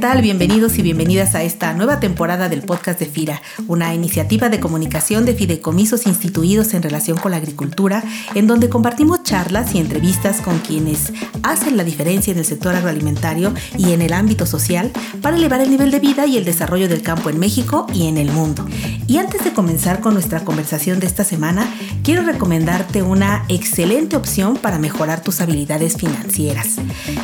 tal? Bienvenidos y bienvenidas a esta nueva temporada del podcast de FIRA, una iniciativa de comunicación de fideicomisos instituidos en relación con la agricultura, en donde compartimos charlas y entrevistas con quienes hacen la diferencia en el sector agroalimentario y en el ámbito social para elevar el nivel de vida y el desarrollo del campo en México y en el mundo. Y antes de comenzar con nuestra conversación de esta semana, quiero recomendarte una excelente opción para mejorar tus habilidades financieras.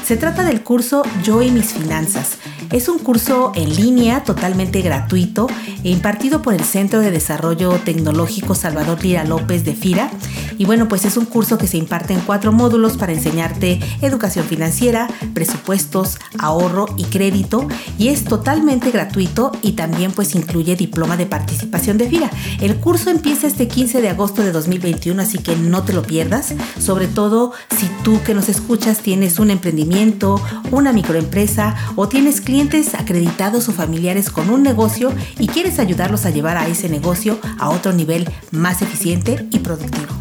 Se trata del curso Yo y mis finanzas es un curso en línea totalmente gratuito impartido por el Centro de Desarrollo Tecnológico Salvador Lira López de FIRA. Y bueno, pues es un curso que se imparte en cuatro módulos para enseñarte educación financiera, presupuestos, ahorro y crédito. Y es totalmente gratuito y también pues incluye diploma de participación de FIRA. El curso empieza este 15 de agosto de 2021, así que no te lo pierdas. Sobre todo si tú que nos escuchas tienes un emprendimiento, una microempresa o tienes clientes acreditados o familiares con un negocio y quieres ayudarlos a llevar a ese negocio a otro nivel más eficiente y productivo.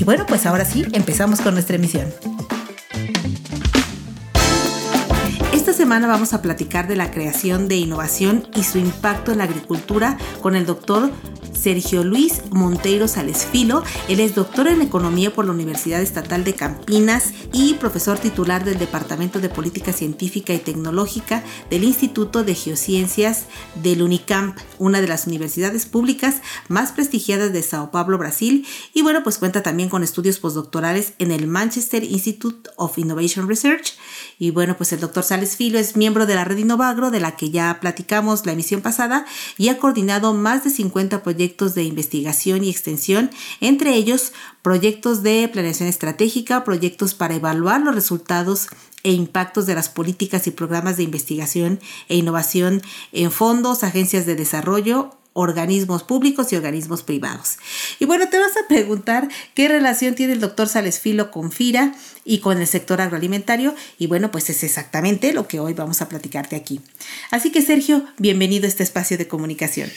Y bueno, pues ahora sí, empezamos con nuestra emisión. Esta semana vamos a platicar de la creación de innovación y su impacto en la agricultura con el doctor Sergio Luis Monteiro Salesfilo. Él es doctor en Economía por la Universidad Estatal de Campinas y profesor titular del Departamento de Política Científica y Tecnológica del Instituto de Geociencias del Unicamp, una de las universidades públicas más prestigiadas de Sao Paulo, Brasil. Y bueno, pues cuenta también con estudios postdoctorales en el Manchester Institute of Innovation Research. Y bueno, pues el doctor Sales Filo es miembro de la red Innovagro, de la que ya platicamos la emisión pasada, y ha coordinado más de 50 proyectos de investigación y extensión, entre ellos proyectos de planeación estratégica, proyectos para evaluar los resultados e impactos de las políticas y programas de investigación e innovación en fondos, agencias de desarrollo, organismos públicos y organismos privados. Y bueno, te vas a preguntar qué relación tiene el doctor Salesfilo con FIRA y con el sector agroalimentario. Y bueno, pues es exactamente lo que hoy vamos a platicarte aquí. Así que Sergio, bienvenido a este espacio de comunicación.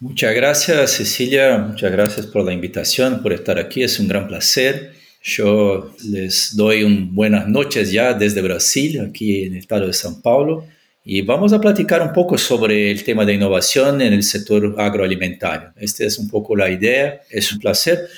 Muchas gracias, Cecilia. Muchas gracias por la invitación, por estar aquí. Es un gran placer. Yo les doy un buenas noches ya desde Brasil, aquí en el estado de São Paulo. Y vamos a platicar un poco sobre el tema de innovación en el sector agroalimentario. Esta es un poco la idea. Es un placer.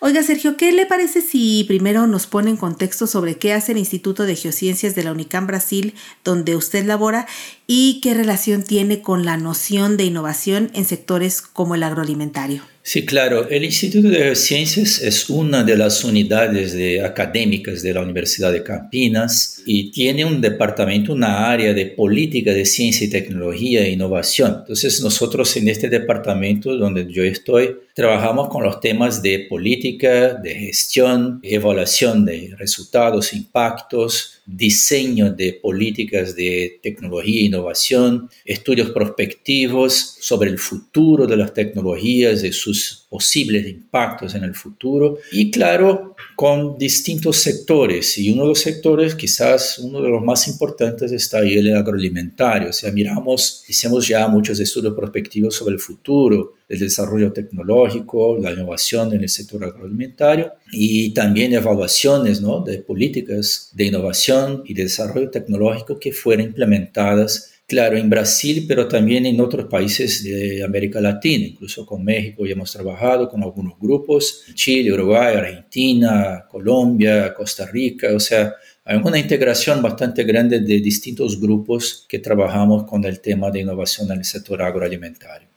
Oiga, Sergio, ¿qué le parece si primero nos pone en contexto sobre qué hace el Instituto de Geociencias de la UNICAM Brasil, donde usted labora, y qué relación tiene con la noción de innovación en sectores como el agroalimentario? Sí, claro. El Instituto de Geociencias es una de las unidades de académicas de la Universidad de Campinas y tiene un departamento, una área de política de ciencia y tecnología e innovación. Entonces nosotros en este departamento donde yo estoy trabajamos con los temas de política, de gestión, evaluación de resultados, impactos, diseño de políticas de tecnología e innovación, estudios prospectivos sobre el futuro de las tecnologías y sus posibles impactos en el futuro y claro, con distintos sectores. Y uno de los sectores, quizás uno de los más importantes está ahí el agroalimentario, o sea, miramos, hicimos ya muchos estudios prospectivos sobre el futuro, el desarrollo tecnológico, la innovación en el sector agroalimentario y también evaluaciones ¿no? de políticas de innovación y de desarrollo tecnológico que fueron implementadas Claro, en Brasil, pero también en otros países de América Latina, incluso con México ya hemos trabajado con algunos grupos, Chile, Uruguay, Argentina, Colombia, Costa Rica, o sea, hay una integración bastante grande de distintos grupos que trabajamos con el tema de innovación en el sector agroalimentario.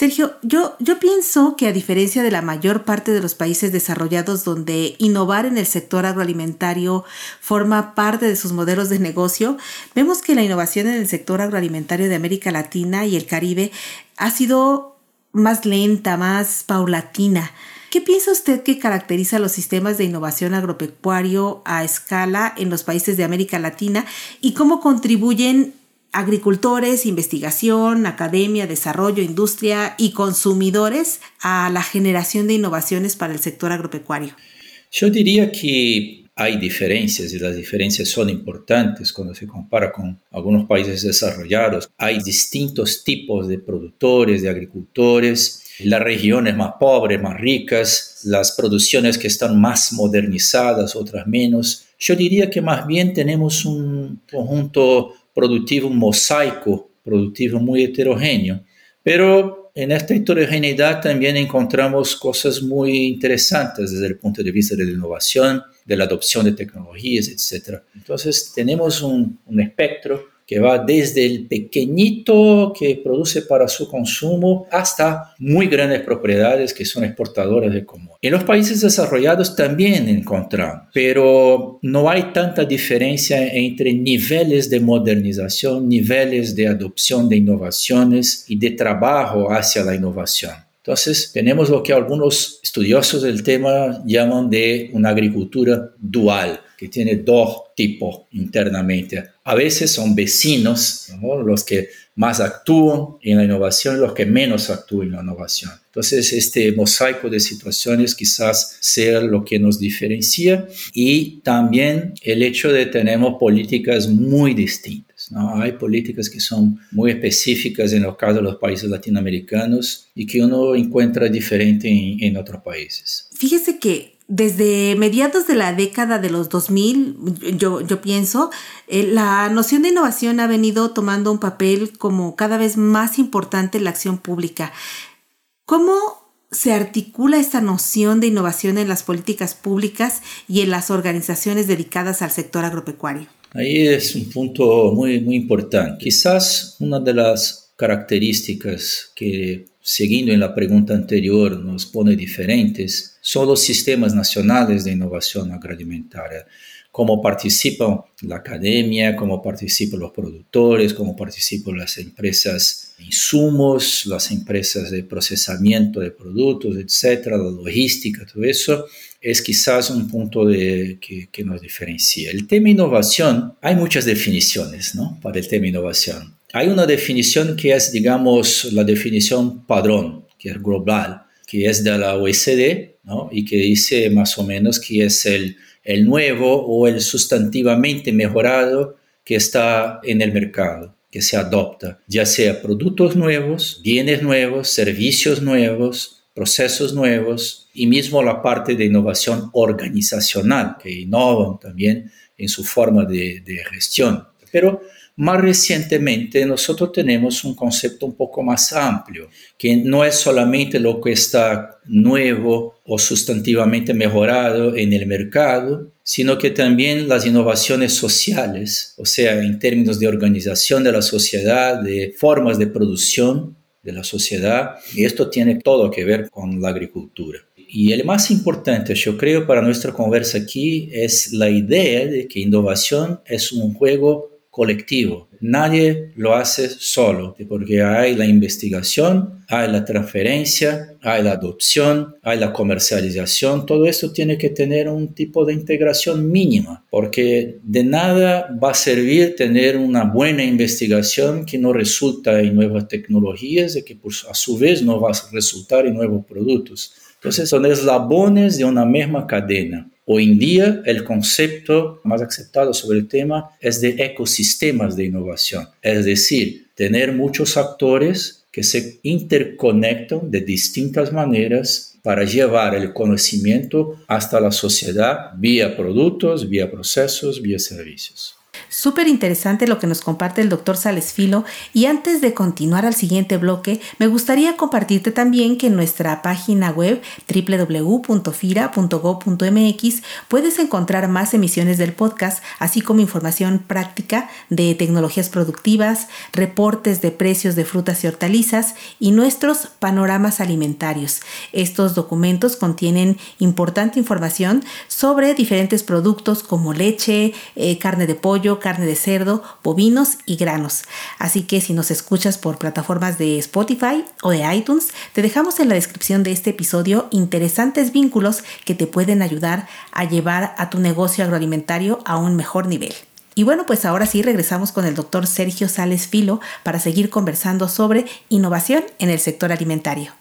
Sergio, yo, yo pienso que a diferencia de la mayor parte de los países desarrollados donde innovar en el sector agroalimentario forma parte de sus modelos de negocio, vemos que la innovación en el sector agroalimentario de América Latina y el Caribe ha sido más lenta, más paulatina. ¿Qué piensa usted que caracteriza los sistemas de innovación agropecuario a escala en los países de América Latina y cómo contribuyen agricultores, investigación, academia, desarrollo, industria y consumidores a la generación de innovaciones para el sector agropecuario? Yo diría que hay diferencias y las diferencias son importantes cuando se compara con algunos países desarrollados. Hay distintos tipos de productores, de agricultores, las regiones más pobres, más ricas, las producciones que están más modernizadas, otras menos Yo diría que más bien tenemos un conjunto productivo, mosaico productivo muy heterogéneo, pero en esta heterogeneidad también encontramos cosas muy interesantes desde el punto de vista de la innovación, de la adopción de tecnologías, etc. Entonces tenemos un, un espectro que va desde el pequeñito que produce para su consumo hasta muy grandes propiedades que son exportadoras de común. En los países desarrollados también encontramos, pero no hay tanta diferencia entre niveles de modernización, niveles de adopción de innovaciones y de trabajo hacia la innovación. Entonces, tenemos lo que algunos estudiosos del tema llaman de una agricultura dual, que tiene dos tipos internamente. A veces son vecinos, los que más actúan en la innovación y los que menos actúan en la innovación. Entonces, este mosaico de situaciones quizás sea lo que nos diferencia y también el hecho de tener políticas muy distintas. ¿no? Hay políticas que son muy específicas en el caso de los países latinoamericanos y que uno encuentra diferente en, en otros países. Fíjese que desde mediados de la década de los 2000, yo, yo pienso, eh, la noción de innovación ha venido tomando un papel como cada vez más importante en la acción pública. ¿Cómo se articula esta noción de innovación en las políticas públicas y en las organizaciones dedicadas al sector agropecuario? Ahí es un punto muy, muy importante. Quizás una de las características que, siguiendo en la pregunta anterior, nos pone diferentes son los sistemas nacionales de innovación agroalimentaria, cómo participan la academia, cómo participan los productores, cómo participan las empresas de insumos, las empresas de procesamiento de productos, etcétera, la logística, todo eso es quizás un punto de, que, que, nos diferencia. El tema innovación, hay muchas definiciones ¿no? para el tema innovación. Hay una definición que es, digamos, la definición padrón, que es global, que es de la OECD ¿no? y que dice más o menos que es el, el nuevo o el sustantivamente mejorado que está en el mercado, que se adopta, ya sea productos nuevos, bienes nuevos, servicios nuevos, procesos nuevos y mismo la parte de innovación organizacional, que innovan también en su forma de, de gestión. Pero más recientemente nosotros tenemos un concepto un poco más amplio, que no es solamente lo que está nuevo o sustantivamente mejorado en el mercado, sino que también las innovaciones sociales, o sea, en términos de organización de la sociedad, de formas de producción de la sociedad, y esto tiene todo que ver con la agricultura. Y el más importante, yo creo, para nuestra conversa aquí es la idea de que innovación es un juego colectivo. Nadie lo hace solo, porque hay la investigación, hay la transferencia, hay la adopción, hay la comercialización. Todo esto tiene que tener un tipo de integración mínima, porque de nada va a servir tener una buena investigación que no resulta en nuevas tecnologías y que a su vez no va a resultar en nuevos productos. Entonces son eslabones de una misma cadena. Hoy en día el concepto más aceptado sobre el tema es de ecosistemas de innovación, es decir, tener muchos actores que se interconectan de distintas maneras para llevar el conocimiento hasta la sociedad vía productos, vía procesos, vía servicios. Súper interesante lo que nos comparte el doctor Sales Filo y antes de continuar al siguiente bloque, me gustaría compartirte también que en nuestra página web www.fira.go.mx puedes encontrar más emisiones del podcast, así como información práctica de tecnologías productivas, reportes de precios de frutas y hortalizas y nuestros panoramas alimentarios. Estos documentos contienen importante información sobre diferentes productos como leche, eh, carne de pollo, carne de cerdo, bovinos y granos. Así que si nos escuchas por plataformas de Spotify o de iTunes, te dejamos en la descripción de este episodio interesantes vínculos que te pueden ayudar a llevar a tu negocio agroalimentario a un mejor nivel. Y bueno, pues ahora sí regresamos con el doctor Sergio Sales Filo para seguir conversando sobre innovación en el sector alimentario.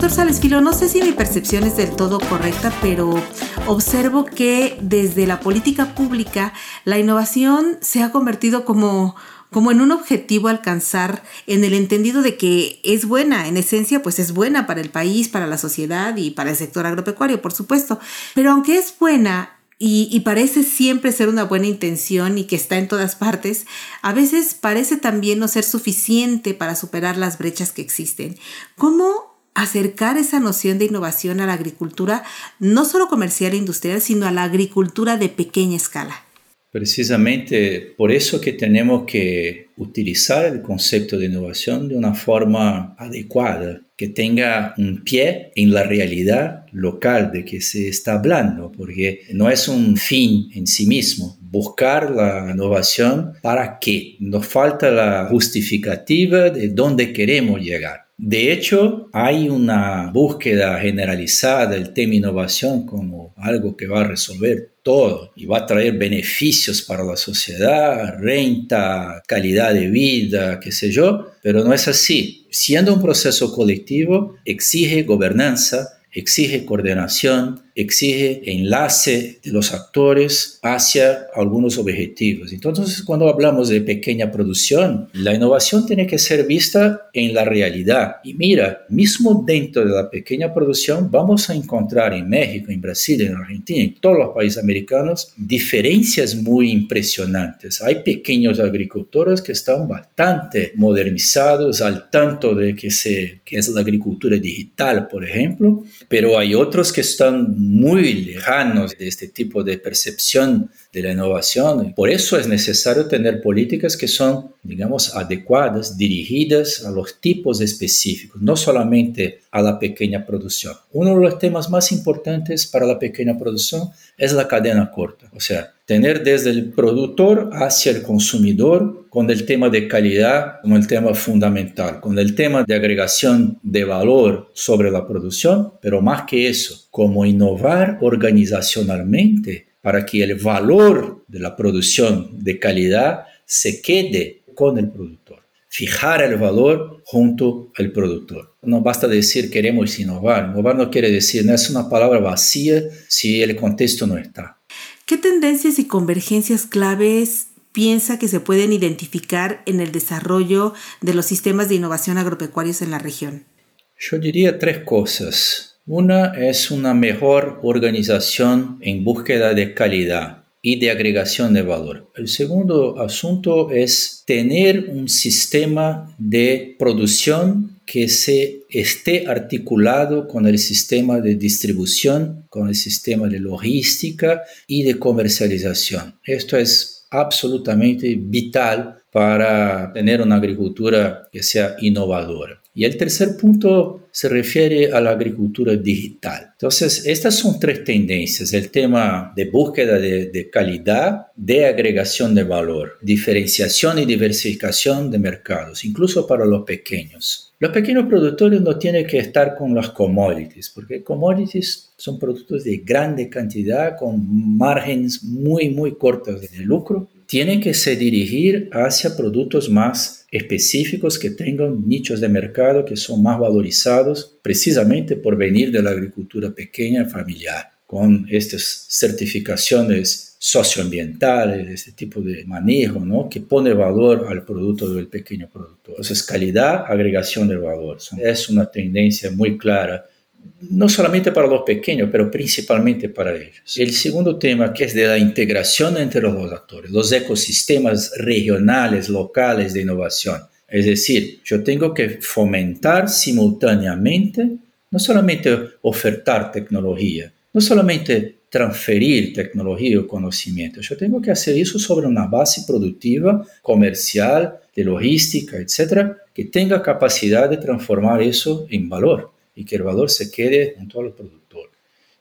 Doctor Sales Filo, no sé si mi percepción es del todo correcta, pero observo que desde la política pública la innovación se ha convertido como como en un objetivo alcanzar en el entendido de que es buena, en esencia pues es buena para el país, para la sociedad y para el sector agropecuario, por supuesto. Pero aunque es buena, y, parece siempre ser una buena intención y que está en todas partes, a veces parece también no ser suficiente para superar las brechas que existen. ¿Cómo acercar esa noción de innovación a la agricultura, no solo comercial e industrial, sino a la agricultura de pequeña escala? Precisamente por eso que tenemos que utilizar el concepto de innovación de una forma adecuada, que tenga un pie en la realidad local de que se está hablando, porque no es un fin en sí mismo. Buscar la innovación para qué? Nos falta la justificativa de dónde queremos llegar. De hecho, hay una búsqueda generalizada del tema innovación como algo que va a resolver todo y va a traer beneficios para la sociedad, renta, calidad de vida, qué sé yo, pero no es así. Siendo un proceso colectivo, exige gobernanza, exige coordinación, exige enlace de los actores hacia algunos objetivos. Entonces, cuando hablamos de pequeña producción, la innovación tiene que ser vista en la realidad. Y mira, mismo dentro de la pequeña producción, vamos a encontrar en México, en Brasil, en Argentina, en todos los países americanos, diferencias muy impresionantes. Hay pequeños agricultores que están bastante modernizados, al tanto de que, se, que es la agricultura digital, por ejemplo, pero hay otros que están muy lejanos de este tipo de percepción de la innovación. Por eso es necesario tener políticas que son, digamos, adecuadas, dirigidas a los tipos específicos, no solamente a la pequeña producción. Uno de los temas más importantes para la pequeña producción es la cadena corta, o sea, tener desde el productor hacia el consumidor con el tema de calidad como el tema fundamental, con el tema de agregación de valor sobre la producción, pero más que eso, como innovar organizacionalmente para que el valor de la producción de calidad se quede con el productor. Fijar el valor junto al productor. No basta decir queremos innovar. Innovar no quiere decir, no es una palabra vacía si el contexto no está. ¿Qué tendencias y convergencias claves piensa que se pueden identificar en el desarrollo de los sistemas de innovación agropecuarios en la región? Yo diría tres cosas. Una es una mejor organización en búsqueda de calidad y de agregación de valor. El segundo asunto es tener un sistema de producción que se esté articulado con el sistema de distribución, con el sistema de logística y de comercialización. Esto es absolutamente vital para tener una agricultura que sea innovadora. Y el tercer punto se refiere a la agricultura digital. Entonces, estas son tres tendencias. El tema de búsqueda de, calidad, de agregación de valor, diferenciación y diversificación de mercados, incluso para los pequeños. Los pequeños productores no tienen que estar con las commodities, porque commodities son productos de grande cantidad con márgenes muy, muy cortos de lucro. Tienen que se dirigir hacia productos más específicos que tengan nichos de mercado que son más valorizados precisamente por venir de la agricultura pequeña familiar, con estas certificaciones socioambientales, este tipo de manejo, ¿no? que pone valor al producto del pequeño productor. Entonces, calidad, agregación de valor. Es una tendencia muy clara no solamente para los pequeños, pero principalmente para ellos. El segundo tema, que es de la integración entre los dos actores, los ecosistemas regionales, locales de innovación. Es decir, yo tengo que fomentar simultáneamente, no solamente ofertar tecnología, no solamente transferir tecnología o conocimiento, yo tengo que hacer eso sobre una base productiva, comercial, de logística, etcétera, que tenga capacidad de transformar eso en valor y que el valor se quede en todo el productor.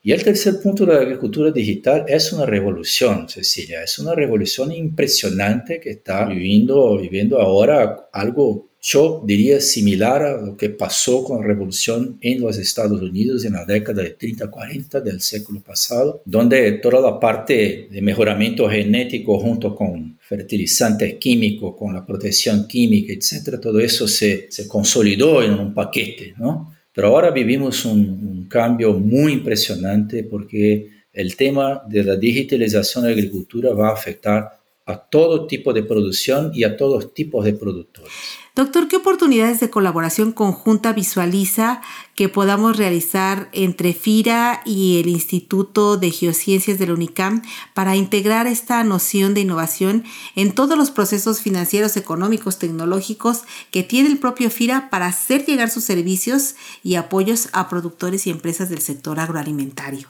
Y el tercer punto de la agricultura digital es una revolución, Cecilia, es una revolución impresionante que está viviendo, viviendo ahora algo, yo diría, similar a lo que pasó con la revolución en los Estados Unidos en la década de 30-40 del siglo pasado, donde toda la parte de mejoramiento genético junto con fertilizantes químicos, con la protección química, etcétera, todo eso se, se consolidó en un paquete, ¿no? Pero ahora vivimos un, cambio muy impresionante porque el tema de la digitalización de la agricultura va a afectar a todo tipo de producción y a todos tipos de productores. Doctor, ¿qué oportunidades de colaboración conjunta visualiza que podamos realizar entre FIRA y el Instituto de Geociencias de la UNICAM para integrar esta noción de innovación en todos los procesos financieros, económicos, tecnológicos que tiene el propio FIRA para hacer llegar sus servicios y apoyos a productores y empresas del sector agroalimentario?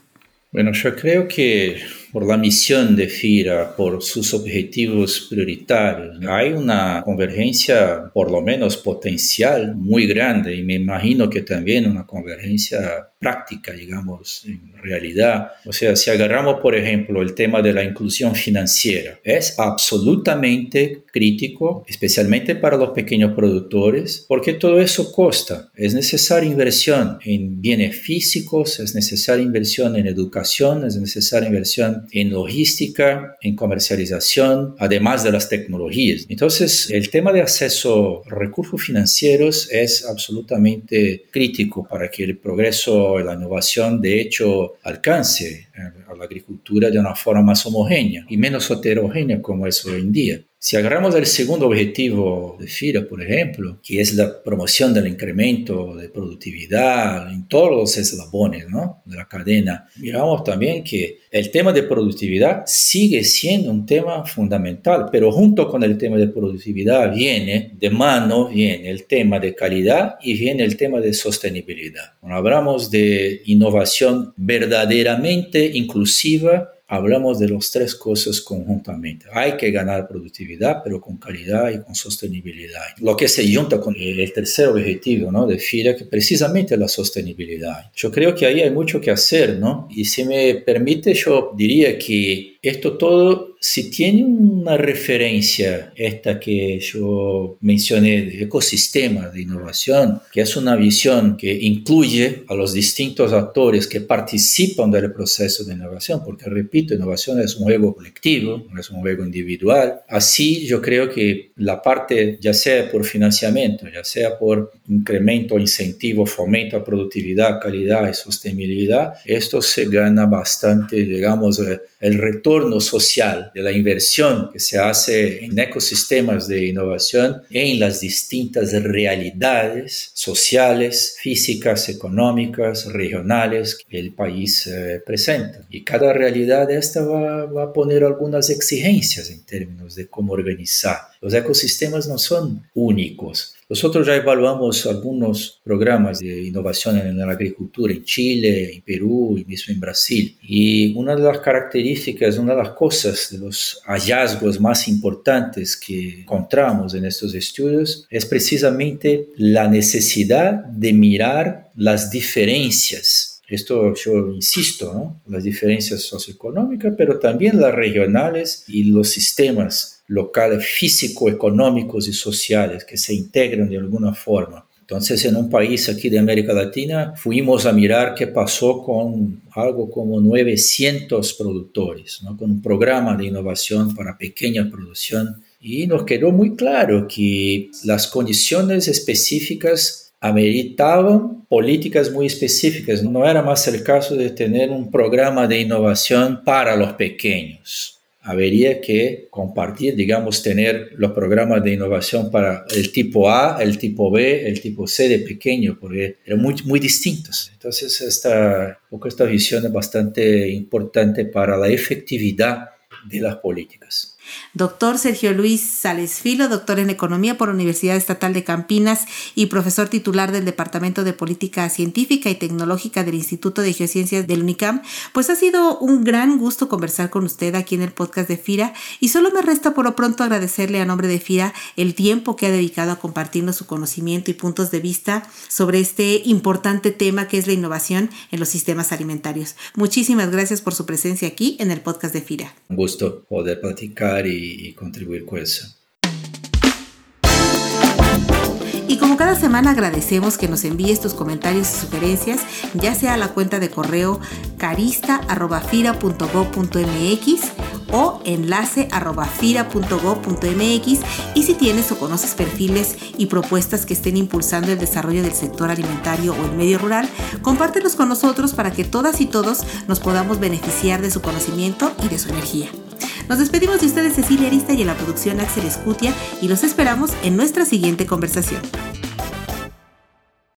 Bueno, yo creo que por la misión de FIRA, por sus objetivos prioritarios, hay una convergencia, por lo menos potencial, muy grande y me imagino que también una convergencia práctica, digamos, en realidad. O sea, si agarramos, por ejemplo, el tema de la inclusión financiera, es absolutamente crítico, especialmente para los pequeños productores, porque todo eso costa. Es necesaria inversión en bienes físicos, es necesaria inversión en educación, es necesaria inversión en logística, en comercialización, además de las tecnologías. Entonces, el tema de acceso a recursos financieros es absolutamente crítico para que el progreso y la innovación, de hecho, alcance a la agricultura de una forma más homogénea y menos heterogénea como es hoy en día. Si agarramos el segundo objetivo de FIRA, por ejemplo, que es la promoción del incremento de productividad en todos los eslabones ¿no? de la cadena, miramos también que el tema de productividad sigue siendo un tema fundamental, pero junto con el tema de productividad viene de mano, viene el tema de calidad y viene el tema de sostenibilidad. Cuando hablamos de innovación verdaderamente inclusiva, hablamos de las tres cosas conjuntamente. Hay que ganar productividad, pero con calidad y con sostenibilidad. Lo que se junta con el tercer objetivo ¿no? de FIRA, que precisamente la sostenibilidad. Yo creo que ahí hay mucho que hacer, ¿no? Y si me permite, yo diría que esto todo, si tiene una referencia, esta que yo mencioné, de ecosistema de innovación, que es una visión que incluye a los distintos actores que participan del proceso de innovación, porque repito, innovación es un juego colectivo, no es un juego individual. Así yo creo que la parte, ya sea por financiamiento, ya sea por incremento, incentivo, fomento a productividad, calidad y sostenibilidad, esto se gana bastante, digamos, eh, el retorno social de la inversión que se hace en ecosistemas de innovación en las distintas realidades sociales, físicas, económicas, regionales que el país eh, presenta. Y cada realidad esta va, va a poner algunas exigencias en términos de cómo organizar. Los ecosistemas no son únicos nosotros ya evaluamos algunos programas de innovación en la agricultura en Chile, en Perú y mismo en Brasil. Y una de las características, una de las cosas, de los hallazgos más importantes que encontramos en estos estudios es precisamente la necesidad de mirar las diferencias esto yo insisto, ¿no? las diferencias socioeconómicas, pero también las regionales y los sistemas locales físico-económicos y sociales que se integran de alguna forma. Entonces, en un país aquí de América Latina, fuimos a mirar qué pasó con algo como 900 productores, ¿no? con un programa de innovación para pequeña producción. Y nos quedó muy claro que las condiciones específicas ameritaban políticas muy específicas. No era más el caso de tener un programa de innovación para los pequeños habría que compartir, digamos, tener los programas de innovación para el tipo A, el tipo B, el tipo C de pequeño, porque eran muy, muy distintos. Entonces, esta, esta visión es bastante importante para la efectividad de las políticas. Doctor Sergio Luis Sales Filo, doctor en Economía por la Universidad Estatal de Campinas y profesor titular del Departamento de Política Científica y Tecnológica del Instituto de Geociencias del UNICAM, pues ha sido un gran gusto conversar con usted aquí en el podcast de FIRA y solo me resta por lo pronto agradecerle a nombre de FIRA el tiempo que ha dedicado a compartirnos su conocimiento y puntos de vista sobre este importante tema que es la innovación en los sistemas alimentarios. Muchísimas gracias por su presencia aquí en el podcast de FIRA. Un gusto poder platicar y, contribuir con eso. Y como cada semana agradecemos que nos envíes tus comentarios y sugerencias, ya sea a la cuenta de correo carista.fira.gov.mx o enlace y si tienes o conoces perfiles y propuestas que estén impulsando el desarrollo del sector alimentario o el medio rural, compártelos con nosotros para que todas y todos nos podamos beneficiar de su conocimiento y de su energía. Nos despedimos de ustedes Cecilia Arista y en la producción Axel Escutia y los esperamos en nuestra siguiente conversación.